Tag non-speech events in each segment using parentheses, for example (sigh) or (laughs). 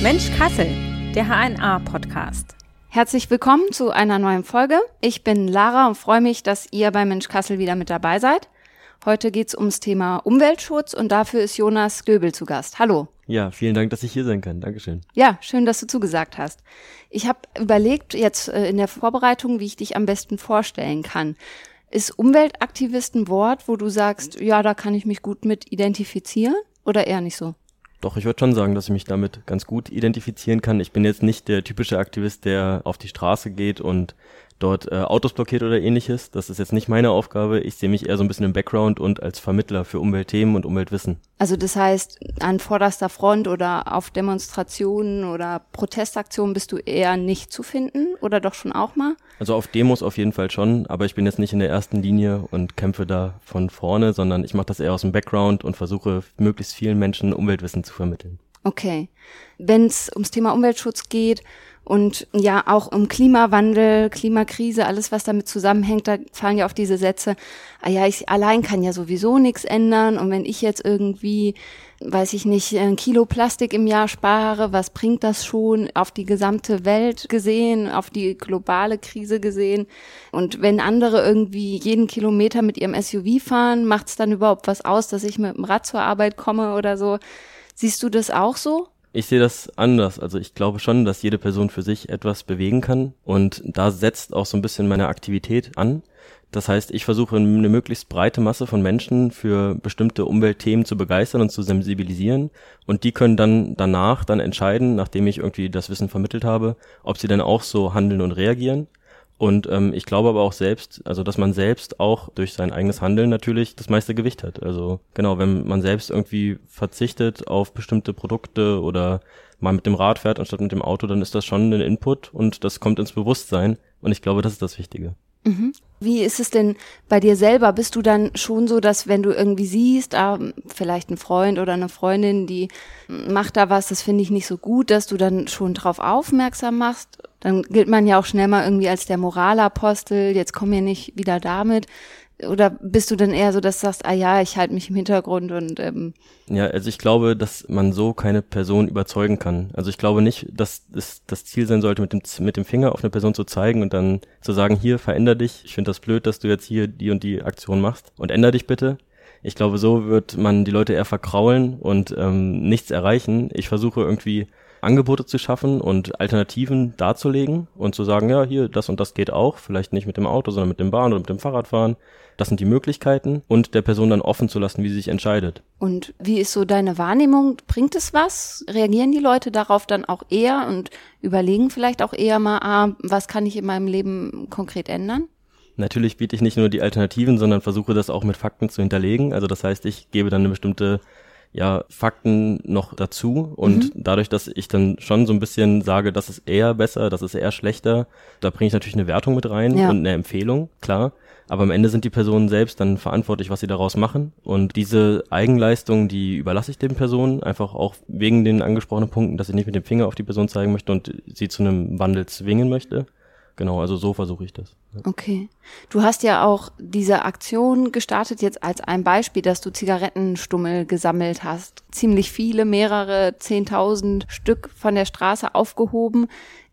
Mensch Kassel, der HNA-Podcast. Herzlich willkommen zu einer neuen Folge. Ich bin Lara und freue mich, dass ihr bei Mensch Kassel wieder mit dabei seid. Heute geht's ums Thema Umweltschutz und dafür ist Jonas Göbel zu Gast. Hallo. Ja, vielen Dank, dass ich hier sein kann. Dankeschön. Ja, schön, dass du zugesagt hast. Ich habe überlegt jetzt äh, in der Vorbereitung, wie ich dich am besten vorstellen kann. Ist Umweltaktivist ein Wort, wo du sagst, ja, da kann ich mich gut mit identifizieren oder eher nicht so? Doch, ich würde schon sagen, dass ich mich damit ganz gut identifizieren kann. Ich bin jetzt nicht der typische Aktivist, der auf die Straße geht und dort äh, Autos blockiert oder ähnliches. Das ist jetzt nicht meine Aufgabe. Ich sehe mich eher so ein bisschen im Background und als Vermittler für Umweltthemen und Umweltwissen. Also das heißt, an vorderster Front oder auf Demonstrationen oder Protestaktionen bist du eher nicht zu finden oder doch schon auch mal? Also auf Demos auf jeden Fall schon, aber ich bin jetzt nicht in der ersten Linie und kämpfe da von vorne, sondern ich mache das eher aus dem Background und versuche möglichst vielen Menschen Umweltwissen zu vermitteln. Okay. Wenn es ums Thema Umweltschutz geht, und ja, auch um Klimawandel, Klimakrise, alles, was damit zusammenhängt, da fallen ja auch diese Sätze, ah ja, ich allein kann ja sowieso nichts ändern. Und wenn ich jetzt irgendwie, weiß ich nicht, ein Kilo Plastik im Jahr spare, was bringt das schon auf die gesamte Welt gesehen, auf die globale Krise gesehen? Und wenn andere irgendwie jeden Kilometer mit ihrem SUV fahren, macht es dann überhaupt was aus, dass ich mit dem Rad zur Arbeit komme oder so? Siehst du das auch so? Ich sehe das anders. Also ich glaube schon, dass jede Person für sich etwas bewegen kann und da setzt auch so ein bisschen meine Aktivität an. Das heißt, ich versuche eine möglichst breite Masse von Menschen für bestimmte Umweltthemen zu begeistern und zu sensibilisieren und die können dann danach dann entscheiden, nachdem ich irgendwie das Wissen vermittelt habe, ob sie dann auch so handeln und reagieren und ähm, ich glaube aber auch selbst, also dass man selbst auch durch sein eigenes Handeln natürlich das meiste Gewicht hat. Also genau, wenn man selbst irgendwie verzichtet auf bestimmte Produkte oder mal mit dem Rad fährt anstatt mit dem Auto, dann ist das schon ein Input und das kommt ins Bewusstsein. Und ich glaube, das ist das Wichtige. Mhm. Wie ist es denn bei dir selber? Bist du dann schon so, dass wenn du irgendwie siehst, ah, vielleicht ein Freund oder eine Freundin, die macht da was, das finde ich nicht so gut, dass du dann schon drauf aufmerksam machst? Dann gilt man ja auch schnell mal irgendwie als der Moralapostel, jetzt komm mir nicht wieder damit. Oder bist du denn eher so, dass du sagst, ah ja, ich halte mich im Hintergrund und ähm Ja, also ich glaube, dass man so keine Person überzeugen kann. Also ich glaube nicht, dass es das Ziel sein sollte, mit dem, mit dem Finger auf eine Person zu zeigen und dann zu sagen, hier, veränder dich. Ich finde das blöd, dass du jetzt hier die und die Aktion machst und änder dich bitte. Ich glaube, so wird man die Leute eher verkraulen und ähm, nichts erreichen. Ich versuche irgendwie Angebote zu schaffen und Alternativen darzulegen und zu sagen, ja, hier, das und das geht auch, vielleicht nicht mit dem Auto, sondern mit dem Bahn oder mit dem Fahrradfahren. Das sind die Möglichkeiten und der Person dann offen zu lassen, wie sie sich entscheidet. Und wie ist so deine Wahrnehmung? Bringt es was? Reagieren die Leute darauf dann auch eher und überlegen vielleicht auch eher mal, ah, was kann ich in meinem Leben konkret ändern? Natürlich biete ich nicht nur die Alternativen, sondern versuche das auch mit Fakten zu hinterlegen. Also das heißt, ich gebe dann eine bestimmte ja, Fakten noch dazu und mhm. dadurch, dass ich dann schon so ein bisschen sage, das ist eher besser, das ist eher schlechter, da bringe ich natürlich eine Wertung mit rein ja. und eine Empfehlung, klar. Aber am Ende sind die Personen selbst dann verantwortlich, was sie daraus machen. Und diese Eigenleistung, die überlasse ich den Personen, einfach auch wegen den angesprochenen Punkten, dass ich nicht mit dem Finger auf die Person zeigen möchte und sie zu einem Wandel zwingen möchte. Genau, also so versuche ich das. Okay. Du hast ja auch diese Aktion gestartet jetzt als ein Beispiel, dass du Zigarettenstummel gesammelt hast. Ziemlich viele, mehrere zehntausend Stück von der Straße aufgehoben.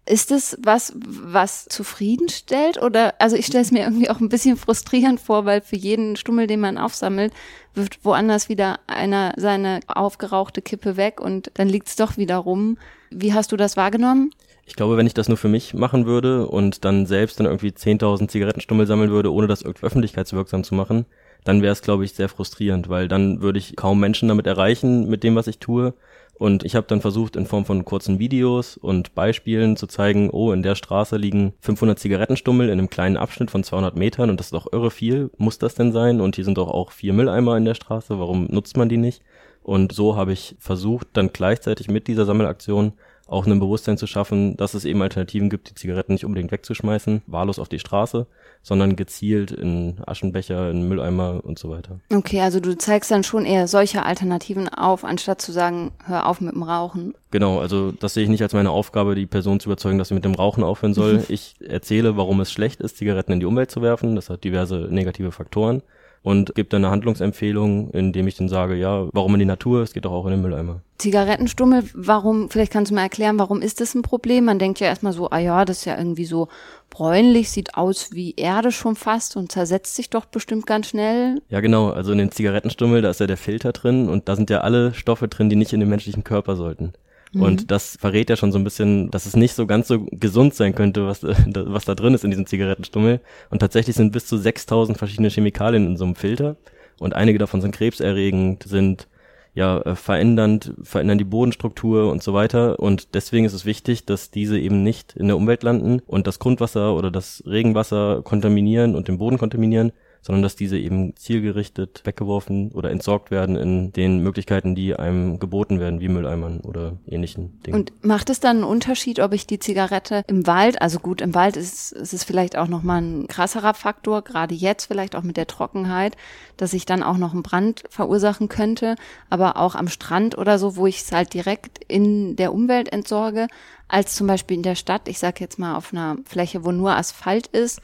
Ist es was, was zufriedenstellt? Oder, also ich stelle es mir irgendwie auch ein bisschen frustrierend vor, weil für jeden Stummel, den man aufsammelt, wirft woanders wieder einer seine aufgerauchte Kippe weg und dann liegt es doch wieder rum. Wie hast du das wahrgenommen? Ich glaube, wenn ich das nur für mich machen würde und dann selbst dann irgendwie 10.000 Zigarettenstummel sammeln würde, ohne das irgendwie öffentlichkeitswirksam zu machen, dann wäre es, glaube ich, sehr frustrierend, weil dann würde ich kaum Menschen damit erreichen, mit dem, was ich tue. Und ich habe dann versucht, in Form von kurzen Videos und Beispielen zu zeigen, oh, in der Straße liegen 500 Zigarettenstummel in einem kleinen Abschnitt von 200 Metern und das ist doch irre viel. Muss das denn sein? Und hier sind doch auch vier Mülleimer in der Straße. Warum nutzt man die nicht? Und so habe ich versucht, dann gleichzeitig mit dieser Sammelaktion auch ein Bewusstsein zu schaffen, dass es eben Alternativen gibt, die Zigaretten nicht unbedingt wegzuschmeißen, wahllos auf die Straße, sondern gezielt in Aschenbecher, in Mülleimer und so weiter. Okay, also du zeigst dann schon eher solche Alternativen auf, anstatt zu sagen, hör auf mit dem Rauchen. Genau, also das sehe ich nicht als meine Aufgabe, die Person zu überzeugen, dass sie mit dem Rauchen aufhören soll. (laughs) ich erzähle, warum es schlecht ist, Zigaretten in die Umwelt zu werfen. Das hat diverse negative Faktoren. Und gebe dann eine Handlungsempfehlung, indem ich dann sage, ja, warum in die Natur? Es geht doch auch in den Mülleimer. Zigarettenstummel, warum, vielleicht kannst du mal erklären, warum ist das ein Problem? Man denkt ja erstmal so, ah ja, das ist ja irgendwie so bräunlich, sieht aus wie Erde schon fast und zersetzt sich doch bestimmt ganz schnell. Ja, genau. Also in den Zigarettenstummel, da ist ja der Filter drin und da sind ja alle Stoffe drin, die nicht in den menschlichen Körper sollten. Mhm. Und das verrät ja schon so ein bisschen, dass es nicht so ganz so gesund sein könnte, was, was da drin ist in diesem Zigarettenstummel. Und tatsächlich sind bis zu 6000 verschiedene Chemikalien in so einem Filter. Und einige davon sind krebserregend, sind ja äh, verändernd, verändern die Bodenstruktur und so weiter. Und deswegen ist es wichtig, dass diese eben nicht in der Umwelt landen und das Grundwasser oder das Regenwasser kontaminieren und den Boden kontaminieren, sondern dass diese eben zielgerichtet weggeworfen oder entsorgt werden in den Möglichkeiten, die einem geboten werden, wie Mülleimern oder ähnlichen Dingen. Und macht es dann einen Unterschied, ob ich die Zigarette im Wald, also gut, im Wald ist, ist es vielleicht auch nochmal ein krasserer Faktor, gerade jetzt vielleicht auch mit der Trockenheit, dass ich dann auch noch einen Brand verursachen könnte, aber auch am Strand oder so, wo ich es halt direkt in der Umwelt entsorge, als zum Beispiel in der Stadt, ich sage jetzt mal auf einer Fläche, wo nur Asphalt ist,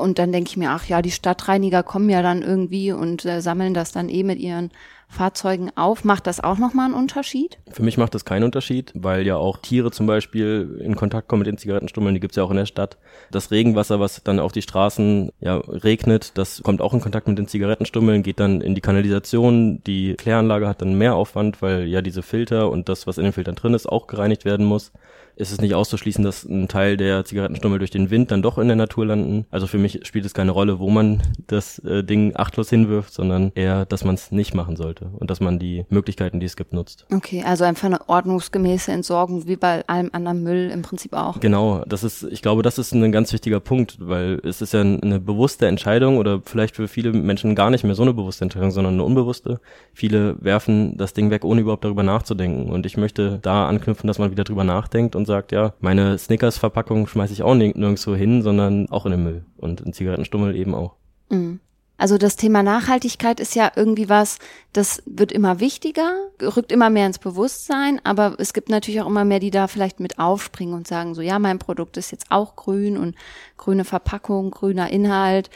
und dann denke ich mir, ach ja, die Stadtreiniger kommen ja dann irgendwie und äh, sammeln das dann eh mit ihren Fahrzeugen auf. Macht das auch nochmal einen Unterschied? Für mich macht das keinen Unterschied, weil ja auch Tiere zum Beispiel in Kontakt kommen mit den Zigarettenstummeln, die gibt's ja auch in der Stadt. Das Regenwasser, was dann auf die Straßen ja, regnet, das kommt auch in Kontakt mit den Zigarettenstummeln, geht dann in die Kanalisation. Die Kläranlage hat dann mehr Aufwand, weil ja diese Filter und das, was in den Filtern drin ist, auch gereinigt werden muss ist es nicht auszuschließen, dass ein Teil der Zigarettenstummel durch den Wind dann doch in der Natur landen. Also für mich spielt es keine Rolle, wo man das äh, Ding achtlos hinwirft, sondern eher, dass man es nicht machen sollte und dass man die Möglichkeiten, die es gibt, nutzt. Okay, also einfach eine ordnungsgemäße Entsorgung, wie bei allem anderen Müll im Prinzip auch. Genau, das ist, ich glaube, das ist ein ganz wichtiger Punkt, weil es ist ja eine bewusste Entscheidung oder vielleicht für viele Menschen gar nicht mehr so eine bewusste Entscheidung, sondern eine unbewusste. Viele werfen das Ding weg, ohne überhaupt darüber nachzudenken. Und ich möchte da anknüpfen, dass man wieder drüber nachdenkt und sagt, ja, meine Snickers-Verpackung schmeiße ich auch nirgendwo hin, sondern auch in den Müll und in Zigarettenstummel eben auch. Mhm. Also das Thema Nachhaltigkeit ist ja irgendwie was, das wird immer wichtiger, rückt immer mehr ins Bewusstsein, aber es gibt natürlich auch immer mehr, die da vielleicht mit aufspringen und sagen so, ja, mein Produkt ist jetzt auch grün und grüne Verpackung, grüner Inhalt.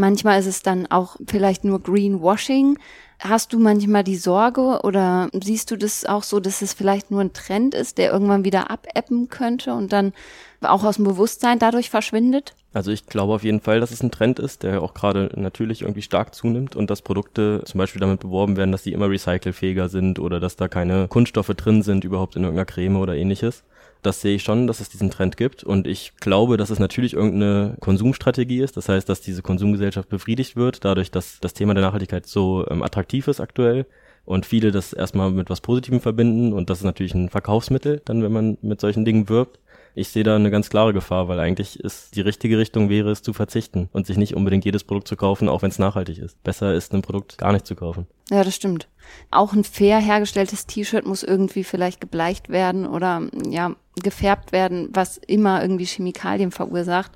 Manchmal ist es dann auch vielleicht nur Greenwashing. Hast du manchmal die Sorge oder siehst du das auch so, dass es vielleicht nur ein Trend ist, der irgendwann wieder abebben könnte und dann auch aus dem Bewusstsein dadurch verschwindet? Also ich glaube auf jeden Fall, dass es ein Trend ist, der auch gerade natürlich irgendwie stark zunimmt und dass Produkte zum Beispiel damit beworben werden, dass sie immer recycelfähiger sind oder dass da keine Kunststoffe drin sind überhaupt in irgendeiner Creme oder ähnliches. Das sehe ich schon, dass es diesen Trend gibt. Und ich glaube, dass es natürlich irgendeine Konsumstrategie ist. Das heißt, dass diese Konsumgesellschaft befriedigt wird, dadurch, dass das Thema der Nachhaltigkeit so ähm, attraktiv ist aktuell und viele das erstmal mit was Positivem verbinden. Und das ist natürlich ein Verkaufsmittel, dann wenn man mit solchen Dingen wirbt ich sehe da eine ganz klare Gefahr, weil eigentlich ist die richtige Richtung wäre es zu verzichten und sich nicht unbedingt jedes Produkt zu kaufen, auch wenn es nachhaltig ist. Besser ist ein Produkt gar nicht zu kaufen. Ja, das stimmt. Auch ein fair hergestelltes T-Shirt muss irgendwie vielleicht gebleicht werden oder ja, gefärbt werden, was immer irgendwie Chemikalien verursacht.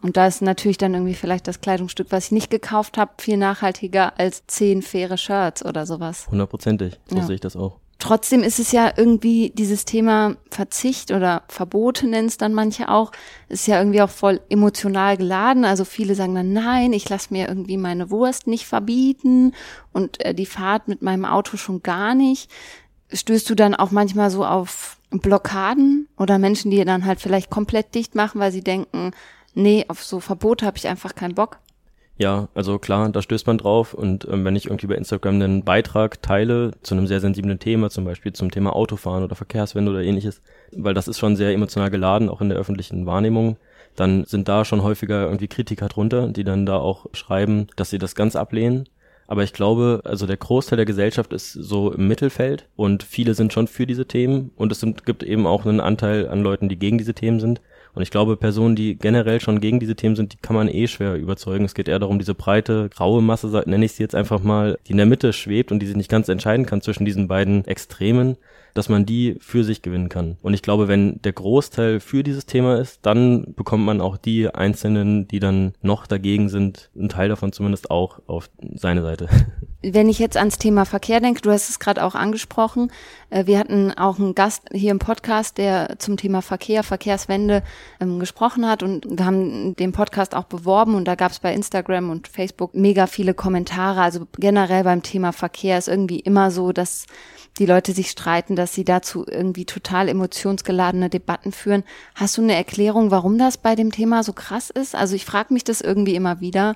Und da ist natürlich dann irgendwie vielleicht das Kleidungsstück, was ich nicht gekauft habe, viel nachhaltiger als zehn faire Shirts oder sowas. Hundertprozentig, so ja. sehe ich das auch. Trotzdem ist es ja irgendwie dieses Thema Verzicht oder Verbote nennen es dann manche auch, ist ja irgendwie auch voll emotional geladen. Also viele sagen dann, nein, ich lasse mir irgendwie meine Wurst nicht verbieten und äh, die Fahrt mit meinem Auto schon gar nicht. Stößt du dann auch manchmal so auf Blockaden oder Menschen, die dann halt vielleicht komplett dicht machen, weil sie denken, nee, auf so Verbote habe ich einfach keinen Bock? Ja, also klar, da stößt man drauf und ähm, wenn ich irgendwie bei Instagram einen Beitrag teile zu einem sehr sensiblen Thema, zum Beispiel zum Thema Autofahren oder Verkehrswende oder ähnliches, weil das ist schon sehr emotional geladen, auch in der öffentlichen Wahrnehmung, dann sind da schon häufiger irgendwie Kritiker drunter, die dann da auch schreiben, dass sie das ganz ablehnen. Aber ich glaube, also der Großteil der Gesellschaft ist so im Mittelfeld und viele sind schon für diese Themen und es sind, gibt eben auch einen Anteil an Leuten, die gegen diese Themen sind. Und ich glaube, Personen, die generell schon gegen diese Themen sind, die kann man eh schwer überzeugen. Es geht eher darum, diese breite, graue Masse, nenne ich sie jetzt einfach mal, die in der Mitte schwebt und die sich nicht ganz entscheiden kann zwischen diesen beiden Extremen, dass man die für sich gewinnen kann. Und ich glaube, wenn der Großteil für dieses Thema ist, dann bekommt man auch die Einzelnen, die dann noch dagegen sind, einen Teil davon zumindest auch auf seine Seite. (laughs) Wenn ich jetzt ans Thema Verkehr denke, du hast es gerade auch angesprochen, äh, wir hatten auch einen Gast hier im Podcast, der zum Thema Verkehr, Verkehrswende ähm, gesprochen hat und wir haben den Podcast auch beworben und da gab es bei Instagram und Facebook mega viele Kommentare. Also generell beim Thema Verkehr ist irgendwie immer so, dass die Leute sich streiten, dass sie dazu irgendwie total emotionsgeladene Debatten führen. Hast du eine Erklärung, warum das bei dem Thema so krass ist? Also ich frage mich das irgendwie immer wieder.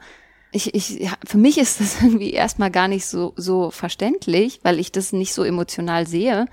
Ich, ich, für mich ist das (laughs) irgendwie erstmal gar nicht so, so verständlich, weil ich das nicht so emotional sehe.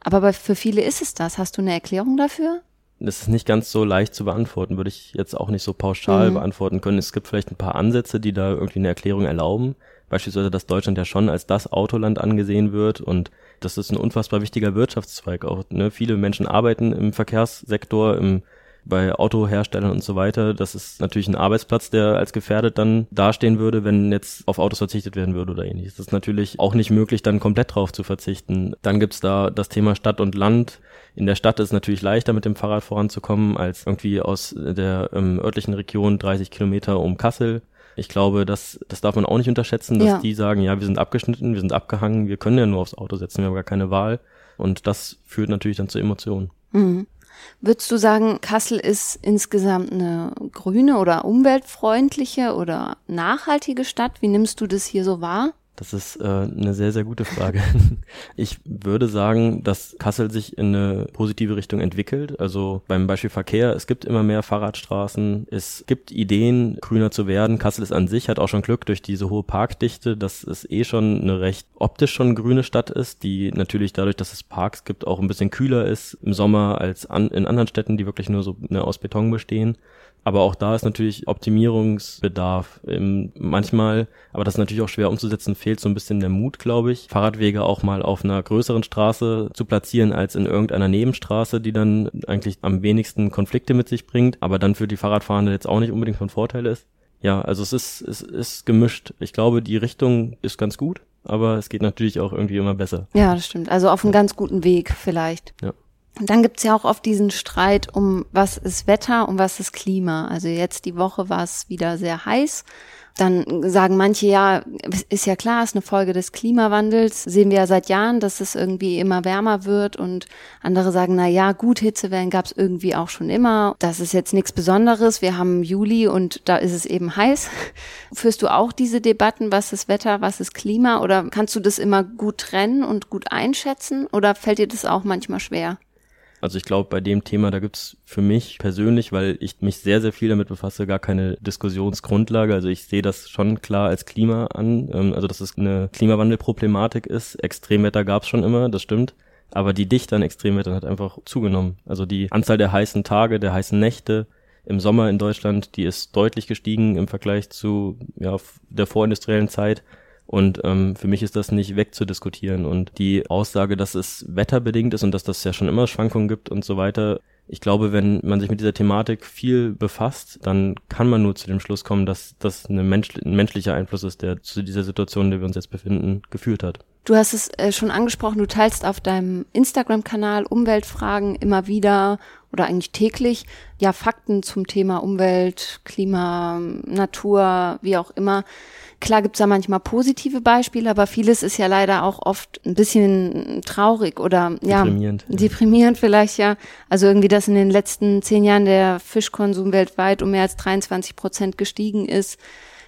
Aber für viele ist es das. Hast du eine Erklärung dafür? Das ist nicht ganz so leicht zu beantworten, würde ich jetzt auch nicht so pauschal mhm. beantworten können. Es gibt vielleicht ein paar Ansätze, die da irgendwie eine Erklärung erlauben. Beispielsweise, dass Deutschland ja schon als das Autoland angesehen wird und das ist ein unfassbar wichtiger Wirtschaftszweig auch. Ne? Viele Menschen arbeiten im Verkehrssektor, im bei Autoherstellern und so weiter. Das ist natürlich ein Arbeitsplatz, der als gefährdet dann dastehen würde, wenn jetzt auf Autos verzichtet werden würde oder ähnliches. Das ist natürlich auch nicht möglich, dann komplett drauf zu verzichten. Dann gibt's da das Thema Stadt und Land. In der Stadt ist es natürlich leichter, mit dem Fahrrad voranzukommen, als irgendwie aus der ähm, örtlichen Region 30 Kilometer um Kassel. Ich glaube, das, das darf man auch nicht unterschätzen, dass ja. die sagen, ja, wir sind abgeschnitten, wir sind abgehangen, wir können ja nur aufs Auto setzen, wir haben gar keine Wahl. Und das führt natürlich dann zu Emotionen. Mhm. Würdest du sagen, Kassel ist insgesamt eine grüne oder umweltfreundliche oder nachhaltige Stadt? Wie nimmst du das hier so wahr? Das ist äh, eine sehr, sehr gute Frage. (laughs) Ich würde sagen, dass Kassel sich in eine positive Richtung entwickelt. Also beim Beispiel Verkehr, es gibt immer mehr Fahrradstraßen, es gibt Ideen, grüner zu werden. Kassel ist an sich, hat auch schon Glück durch diese hohe Parkdichte, dass es eh schon eine recht optisch schon grüne Stadt ist, die natürlich dadurch, dass es Parks gibt, auch ein bisschen kühler ist im Sommer als an, in anderen Städten, die wirklich nur so ne, aus Beton bestehen. Aber auch da ist natürlich Optimierungsbedarf. Ähm, manchmal, aber das ist natürlich auch schwer umzusetzen, fehlt so ein bisschen der Mut, glaube ich, Fahrradwege auch mal auf einer größeren Straße zu platzieren als in irgendeiner Nebenstraße, die dann eigentlich am wenigsten Konflikte mit sich bringt, aber dann für die Fahrradfahrende jetzt auch nicht unbedingt von Vorteil ist. Ja, also es ist, es ist gemischt. Ich glaube, die Richtung ist ganz gut, aber es geht natürlich auch irgendwie immer besser. Ja, das stimmt. Also auf einem ganz guten Weg vielleicht. Ja. Und dann gibt's ja auch oft diesen Streit um, was ist Wetter und was ist Klima. Also jetzt die Woche war es wieder sehr heiß. Dann sagen manche, ja, ist ja klar, ist eine Folge des Klimawandels. Sehen wir ja seit Jahren, dass es irgendwie immer wärmer wird. Und andere sagen, na ja, gut, Hitzewellen gab's irgendwie auch schon immer. Das ist jetzt nichts Besonderes. Wir haben Juli und da ist es eben heiß. (laughs) Führst du auch diese Debatten, was ist Wetter, was ist Klima? Oder kannst du das immer gut trennen und gut einschätzen? Oder fällt dir das auch manchmal schwer? Also ich glaube, bei dem Thema, da gibt's für mich persönlich, weil ich mich sehr, sehr viel damit befasse, gar keine Diskussionsgrundlage. Also ich sehe das schon klar als Klima an, ähm, also dass es eine Klimawandelproblematik ist. Extremwetter gab's schon immer, das stimmt. Aber die Dichte an Extremwettern hat einfach zugenommen. Also die Anzahl der heißen Tage, der heißen Nächte im Sommer in Deutschland, die ist deutlich gestiegen im Vergleich zu ja, der vorindustriellen Zeit. Und ähm, für mich ist das nicht wegzudiskutieren. Und die Aussage, dass es wetterbedingt ist und dass das ja schon immer Schwankungen gibt und so weiter, ich glaube, wenn man sich mit dieser Thematik viel befasst, dann kann man nur zu dem Schluss kommen, dass das eine Mensch, ein menschlicher Einfluss ist, der zu dieser Situation, in der wir uns jetzt befinden, geführt hat. Du hast es äh, schon angesprochen, du teilst auf deinem Instagram-Kanal Umweltfragen immer wieder oder eigentlich täglich ja Fakten zum Thema Umwelt, Klima, Natur, wie auch immer. Klar gibt's da manchmal positive Beispiele, aber vieles ist ja leider auch oft ein bisschen traurig oder ja deprimierend, ja. deprimierend vielleicht ja. Also irgendwie, dass in den letzten zehn Jahren der Fischkonsum weltweit um mehr als 23 Prozent gestiegen ist.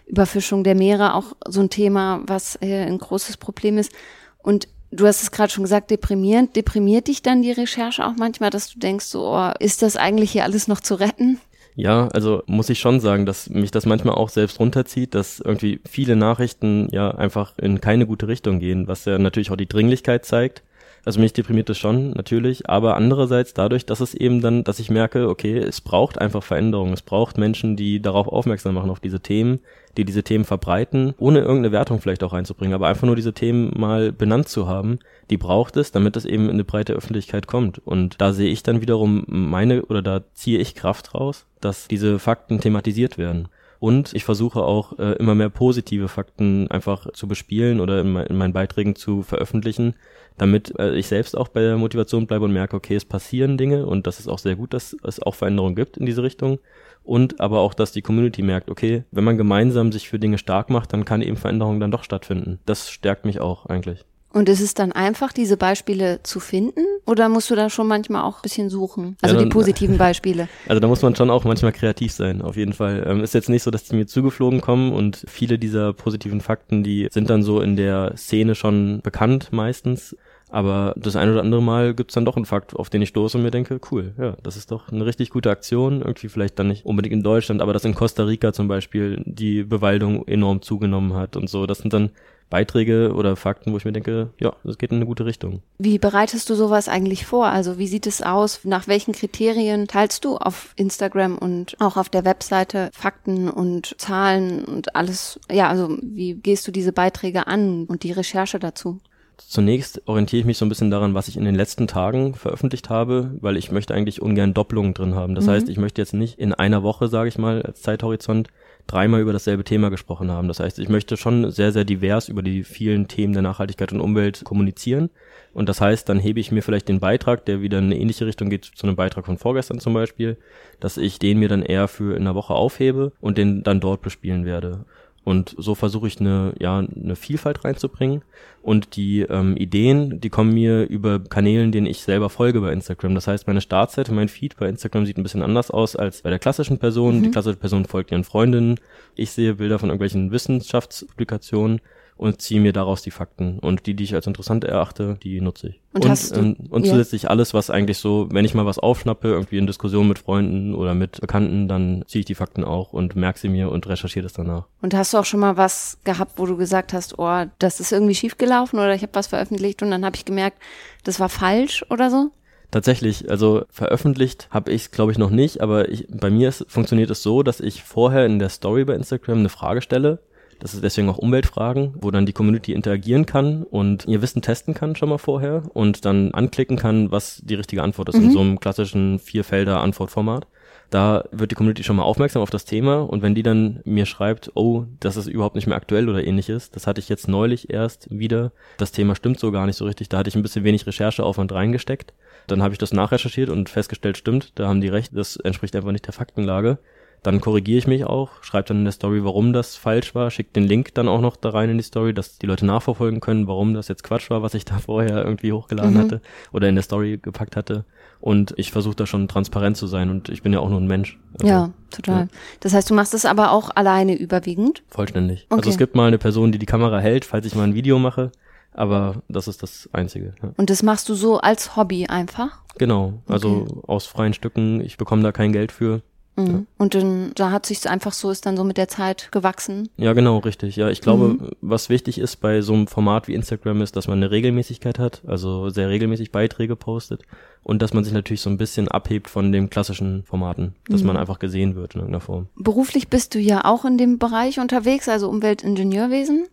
Überfischung der Meere auch so ein Thema, was äh, ein großes Problem ist. Und du hast es gerade schon gesagt, deprimierend. Deprimiert dich dann die Recherche auch manchmal, dass du denkst, so, oh, ist das eigentlich hier alles noch zu retten? Ja, also muss ich schon sagen, dass mich das manchmal auch selbst runterzieht, dass irgendwie viele Nachrichten ja einfach in keine gute Richtung gehen, was ja natürlich auch die Dringlichkeit zeigt. Also mich deprimiert das schon, natürlich, aber andererseits dadurch, dass es eben dann, dass ich merke, okay, es braucht einfach Veränderungen, es braucht Menschen, die darauf aufmerksam machen, auf diese Themen, die diese Themen verbreiten, ohne irgendeine Wertung vielleicht auch einzubringen, aber einfach nur diese Themen mal benannt zu haben, die braucht es, damit es eben in eine breite Öffentlichkeit kommt. Und da sehe ich dann wiederum meine, oder da ziehe ich Kraft raus, dass diese Fakten thematisiert werden. Und ich versuche auch äh, immer mehr positive Fakten einfach zu bespielen oder in, in meinen Beiträgen zu veröffentlichen, damit äh, ich selbst auch bei der Motivation bleibe und merke, okay, es passieren Dinge und das ist auch sehr gut, dass es auch Veränderungen gibt in diese Richtung. Und aber auch, dass die Community merkt, okay, wenn man gemeinsam sich für Dinge stark macht, dann kann eben Veränderungen dann doch stattfinden. Das stärkt mich auch eigentlich. Und ist es dann einfach, diese Beispiele zu finden? Oder musst du da schon manchmal auch ein bisschen suchen? Also Ja, die dann- positiven Beispiele. (laughs) Also da muss man schon auch manchmal kreativ sein, auf jeden Fall. Ähm, ist jetzt nicht so, dass die mir zugeflogen kommen und viele dieser positiven Fakten, die sind dann so in der Szene schon bekannt meistens. Aber das ein oder andere Mal gibt's dann doch einen Fakt, auf den ich stoße und mir denke, cool, ja, das ist doch eine richtig gute Aktion. Irgendwie vielleicht dann nicht unbedingt in Deutschland, aber dass in Costa Rica zum Beispiel die Bewaldung enorm zugenommen hat und so. Das sind dann Beiträge oder Fakten, wo ich mir denke, ja, das geht in eine gute Richtung. Wie bereitest du sowas eigentlich vor? Also wie sieht es aus? Nach welchen Kriterien teilst du auf Instagram und auch auf der Webseite Fakten und Zahlen und alles? Ja, also wie gehst du diese Beiträge an und die Recherche dazu? Zunächst orientiere ich mich so ein bisschen daran, was ich in den letzten Tagen veröffentlicht habe, weil ich möchte eigentlich ungern Doppelungen drin haben. Das heißt, ich möchte jetzt nicht in einer Woche, sage ich mal, als Zeithorizont dreimal über dasselbe Thema gesprochen haben. Das heißt, ich möchte schon sehr, sehr divers über die vielen Themen der Nachhaltigkeit und Umwelt kommunizieren. Und das heißt, dann hebe ich mir vielleicht den Beitrag, der wieder in eine ähnliche Richtung geht zu einem Beitrag von vorgestern zum Beispiel, dass ich den mir dann eher für in einer Woche aufhebe und den dann dort bespielen werde. Und so versuche ich eine, ja, eine Vielfalt reinzubringen. Und die ähm, Ideen, die kommen mir über Kanälen, denen ich selber folge bei Instagram. Das heißt, meine Startseite, mein Feed bei Instagram sieht ein bisschen anders aus als bei der klassischen Person. Die klassische Person folgt ihren Freundinnen. Ich sehe Bilder von irgendwelchen Wissenschaftspublikationen und ziehe mir daraus die Fakten. Und die, die ich als interessant erachte, die nutze ich. Und hast du- ähm, und ja. zusätzlich alles, was eigentlich so, wenn ich mal was aufschnappe, irgendwie in Diskussionen mit Freunden oder mit Bekannten, dann ziehe ich die Fakten auch und merke sie mir und recherchiere das danach. Und hast du auch schon mal was gehabt, wo du gesagt hast, oh, das ist irgendwie schiefgelaufen oder ich habe was veröffentlicht und dann habe ich gemerkt, das war falsch oder so? Tatsächlich, also veröffentlicht habe ich es, glaube ich, noch nicht, aber ich, bei mir ist, funktioniert es so, dass ich vorher in der Story bei Instagram eine Frage stelle. Das ist deswegen auch Umweltfragen, wo dann die Community interagieren kann und ihr Wissen testen kann schon mal vorher und dann anklicken kann, was die richtige Antwort ist in so einem klassischen Vierfelder-Antwortformat. Da wird die Community schon mal aufmerksam auf das Thema und wenn die dann mir schreibt, oh, das ist überhaupt nicht mehr aktuell oder ähnliches, das hatte ich jetzt neulich erst wieder, das Thema stimmt so gar nicht so richtig, da hatte ich ein bisschen wenig Rechercheaufwand reingesteckt. Dann habe ich das nachrecherchiert und festgestellt, stimmt, da haben die recht, das entspricht einfach nicht der Faktenlage. Dann korrigiere ich mich auch, schreibe dann in der Story, warum das falsch war, schicke den Link dann auch noch da rein in die Story, dass die Leute nachverfolgen können, warum das jetzt Quatsch war, was ich da (laughs) vorher irgendwie hochgeladen hatte oder in der Story gepackt hatte. Und ich versuche da schon transparent zu sein und ich bin ja auch nur ein Mensch. Also ja, total. Das heißt, du machst es aber auch alleine überwiegend? Vollständig. Okay. Also es gibt mal eine Person, die die Kamera hält, falls ich mal ein Video mache, aber das ist das Einzige. Ja. Und das machst du so als Hobby einfach? Genau, also aus freien Stücken, ich bekomme da kein Geld für. Mhm. Und dann, da hat sich's einfach so, ist dann so mit der Zeit gewachsen. Ja, genau, richtig. Ja, ich glaube, Mhm. was wichtig ist bei so einem Format wie Instagram ist, dass man eine Regelmäßigkeit hat, also sehr regelmäßig Beiträge postet und dass man sich natürlich so ein bisschen abhebt von den klassischen Formaten, dass Mhm. man einfach gesehen wird in irgendeiner Form. Beruflich bist du ja auch in dem Bereich unterwegs, also Umweltingenieurwesen.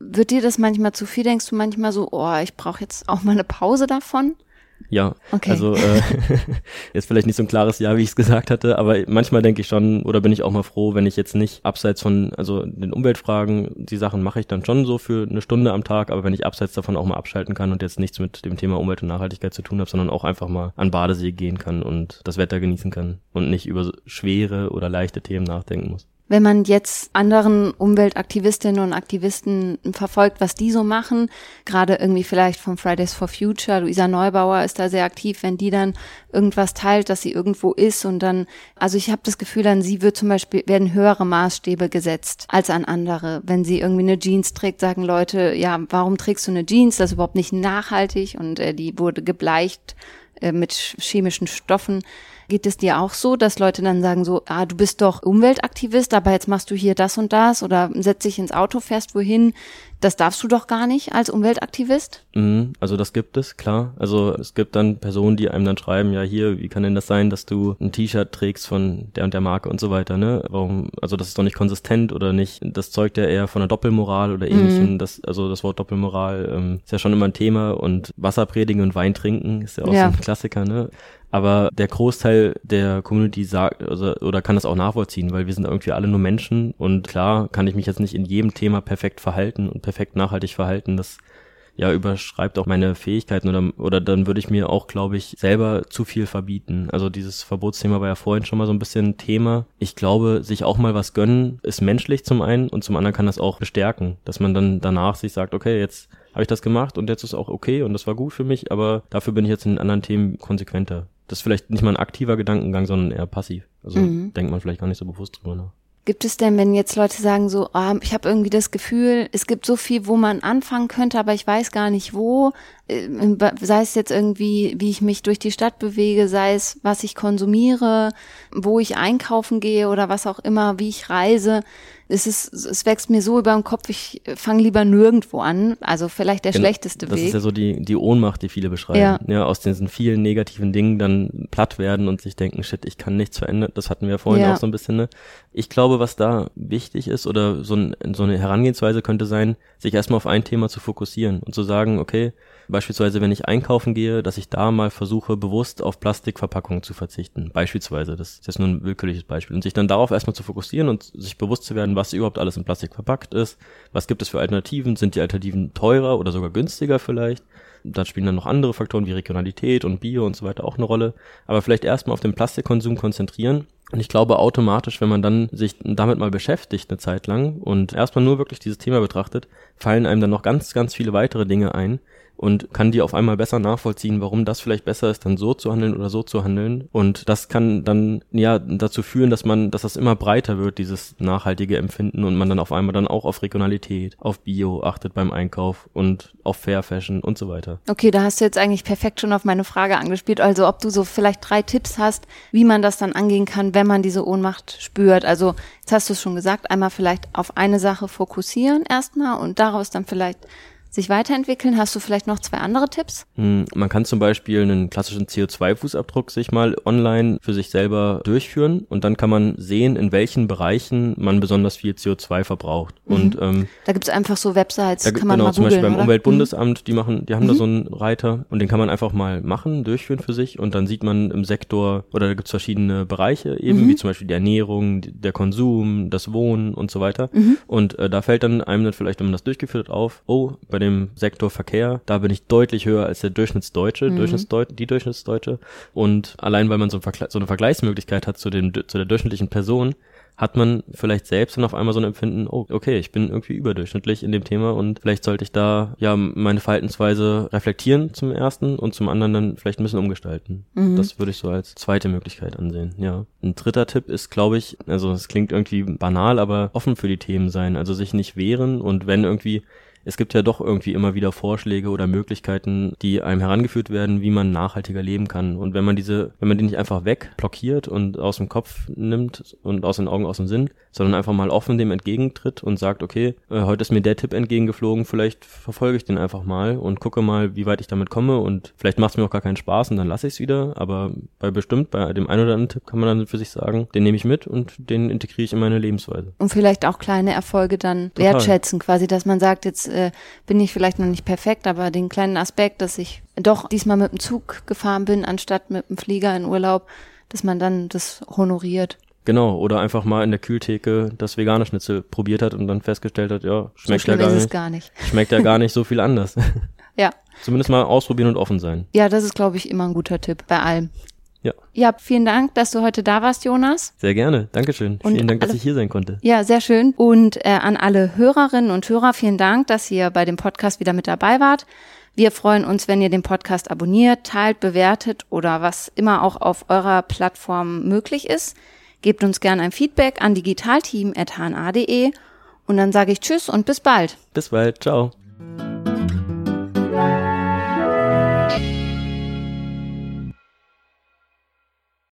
Wird dir das manchmal zu viel? Denkst du manchmal so, oh, ich brauche jetzt auch mal eine Pause davon? Ja, Okay. also äh, (laughs) jetzt vielleicht nicht so ein klares Ja, wie ich es gesagt hatte, aber manchmal denke ich schon oder bin ich auch mal froh, wenn ich jetzt nicht abseits von, also den Umweltfragen, die Sachen mache ich dann schon so für eine Stunde am Tag, aber wenn ich abseits davon auch mal abschalten kann und jetzt nichts mit dem Thema Umwelt und Nachhaltigkeit zu tun habe, sondern auch einfach mal an Badesee gehen kann und das Wetter genießen kann und nicht über schwere oder leichte Themen nachdenken muss. Wenn man jetzt anderen Umweltaktivistinnen und Aktivisten verfolgt, was die so machen, gerade irgendwie vielleicht von Fridays for Future, Luisa Neubauer ist da sehr aktiv, wenn die dann irgendwas teilt, dass sie irgendwo ist und dann, also ich habe das Gefühl, an sie wird zum Beispiel, werden höhere Maßstäbe gesetzt als an andere. Wenn sie irgendwie eine Jeans trägt, sagen Leute, ja, warum trägst du eine Jeans? Das ist überhaupt nicht nachhaltig und äh, die wurde gebleicht äh, mit chemischen Stoffen. Geht es dir auch so, dass Leute dann sagen so, ah, du bist doch Umweltaktivist, aber jetzt machst du hier das und das oder setzt dich ins Auto, fährst wohin? Das darfst du doch gar nicht als Umweltaktivist? Mhm, also das gibt es, klar. Also es gibt dann Personen, die einem dann schreiben, ja hier, wie kann denn das sein, dass du ein T-Shirt trägst von der und der Marke und so weiter, ne? Warum, also das ist doch nicht konsistent oder nicht, das zeugt ja eher von einer Doppelmoral oder ähnlichem. Das, also das Wort Doppelmoral ähm, ist ja schon immer ein Thema und Wasser predigen und Wein trinken ist ja auch Ja. so ein Klassiker, ne? Aber der Großteil der Community sagt also, oder kann das auch nachvollziehen, weil wir sind irgendwie alle nur Menschen und klar kann ich mich jetzt nicht in jedem Thema perfekt verhalten und perfekt nachhaltig verhalten. Das ja überschreibt auch meine Fähigkeiten oder oder dann würde ich mir auch, glaube ich, selber zu viel verbieten. Also dieses Verbotsthema war ja vorhin schon mal so ein bisschen Thema. Ich glaube, sich auch mal was gönnen ist menschlich zum einen und zum anderen kann das auch bestärken, dass man dann danach sich sagt, okay, jetzt habe ich das gemacht und jetzt ist auch okay und das war gut für mich, aber dafür bin ich jetzt in anderen Themen konsequenter. Das ist vielleicht nicht mal ein aktiver Gedankengang, sondern eher passiv. Also mhm. denkt man vielleicht gar nicht so bewusst drüber nach. Gibt es denn, wenn jetzt Leute sagen so, oh, ich habe irgendwie das Gefühl, es gibt so viel, wo man anfangen könnte, aber ich weiß gar nicht wo, sei es jetzt irgendwie, wie ich mich durch die Stadt bewege, sei es, was ich konsumiere, wo ich einkaufen gehe oder was auch immer, wie ich reise es ist, es wächst mir so über den Kopf, ich fange lieber nirgendwo an. Also vielleicht der genau, schlechteste das Weg. Das ist ja so die, die Ohnmacht, die viele beschreiben. Ja. ja. aus diesen vielen negativen Dingen dann platt werden und sich denken, shit, ich kann nichts verändern. Das hatten wir vorhin ja. auch so ein bisschen, ne? Ich glaube, was da wichtig ist oder so, ein, so eine Herangehensweise könnte sein, sich erstmal auf ein Thema zu fokussieren und zu sagen, okay, Beispielsweise, wenn ich einkaufen gehe, dass ich da mal versuche, bewusst auf Plastikverpackungen zu verzichten. Beispielsweise, das ist jetzt nur ein willkürliches Beispiel. Und sich dann darauf erstmal zu fokussieren und sich bewusst zu werden, was überhaupt alles in Plastik verpackt ist. Was gibt es für Alternativen? Sind die Alternativen teurer oder sogar günstiger vielleicht? Da spielen dann noch andere Faktoren wie Regionalität und Bio und so weiter auch eine Rolle. Aber vielleicht erstmal auf den Plastikkonsum konzentrieren und ich glaube automatisch, wenn man dann sich damit mal beschäftigt eine Zeit lang und erstmal nur wirklich dieses Thema betrachtet, fallen einem dann noch ganz, ganz viele weitere Dinge ein, und kann die auf einmal besser nachvollziehen, warum das vielleicht besser ist, dann so zu handeln oder so zu handeln. Und das kann dann ja dazu führen, dass man, dass das immer breiter wird, dieses nachhaltige Empfinden und man dann auf einmal dann auch auf Regionalität, auf Bio achtet beim Einkauf und auf Fair Fashion und so weiter. Okay, da hast du jetzt eigentlich perfekt schon auf meine Frage angespielt. Also ob du so vielleicht drei Tipps hast, wie man das dann angehen kann, wenn man diese Ohnmacht spürt. Also jetzt hast du es schon gesagt, einmal vielleicht auf eine Sache fokussieren erstmal und daraus dann vielleicht sich weiterentwickeln. Hast du vielleicht noch zwei andere Tipps? Hm, man kann zum Beispiel einen klassischen CO2-Fußabdruck sich mal online für sich selber durchführen und dann kann man sehen, in welchen Bereichen man besonders viel CO2 verbraucht. Mhm. Und ähm, da gibt's einfach so Websites, da, kann man genau, mal zum Beispiel beim oder? Umweltbundesamt, die machen, die haben mhm. da so einen Reiter und den kann man einfach mal machen, durchführen für sich und dann sieht man im Sektor oder da gibt's verschiedene Bereiche eben, mhm. wie zum Beispiel die Ernährung, der Konsum, das Wohnen und so weiter. Mhm. Und äh, da fällt dann einem dann vielleicht, wenn man das durchgeführt hat, auf, oh, bei bei dem Sektor Verkehr, da bin ich deutlich höher als der Durchschnittsdeutsche, mhm. Durchschnittsdeut die Durchschnittsdeutsche. Und allein weil man so, ein so eine Vergleichsmöglichkeit hat zu, dem, zu der durchschnittlichen Person, hat man vielleicht selbst dann auf einmal so ein Empfinden, oh, okay, ich bin irgendwie überdurchschnittlich in dem Thema und vielleicht sollte ich da ja meine Verhaltensweise reflektieren zum ersten und zum anderen dann vielleicht ein bisschen umgestalten. Mhm. Das würde ich so als zweite Möglichkeit ansehen, ja. Ein dritter Tipp ist, glaube ich, also es klingt irgendwie banal, aber offen für die Themen sein, also sich nicht wehren und wenn irgendwie es gibt ja doch irgendwie immer wieder Vorschläge oder Möglichkeiten, die einem herangeführt werden, wie man nachhaltiger leben kann. Und wenn man diese, wenn man die nicht einfach wegblockiert und aus dem Kopf nimmt und aus den Augen, aus dem Sinn, sondern einfach mal offen dem entgegentritt und sagt, okay, äh, heute ist mir der Tipp entgegengeflogen, vielleicht verfolge ich den einfach mal und gucke mal, wie weit ich damit komme und vielleicht macht es mir auch gar keinen Spaß und dann lasse ich es wieder, aber bei bestimmt, bei dem einen oder anderen Tipp kann man dann für sich sagen, den nehme ich mit und den integriere ich in meine Lebensweise. Und vielleicht auch kleine Erfolge dann Total. wertschätzen, quasi, dass man sagt, jetzt äh, bin ich vielleicht noch nicht perfekt, aber den kleinen Aspekt, dass ich doch diesmal mit dem Zug gefahren bin, anstatt mit dem Flieger in Urlaub, dass man dann das honoriert. Genau, oder einfach mal in der Kühltheke das vegane Schnitzel probiert hat und dann festgestellt hat, ja, schmeckt so ja gar nicht, gar nicht. Schmeckt ja gar nicht so viel anders. (laughs) ja. Zumindest mal ausprobieren und offen sein. Ja, das ist, glaube ich, immer ein guter Tipp bei allem. Ja. Ja, vielen Dank, dass du heute da warst, Jonas. Sehr gerne. Dankeschön. Und vielen Dank, alle, dass ich hier sein konnte. Ja, sehr schön. Und äh, an alle Hörerinnen und Hörer, vielen Dank, dass ihr bei dem Podcast wieder mit dabei wart. Wir freuen uns, wenn ihr den Podcast abonniert, teilt, bewertet oder was immer auch auf eurer Plattform möglich ist. Gebt uns gerne ein Feedback an digitalteam.hna.de und dann sage ich Tschüss und bis bald. Bis bald. Ciao.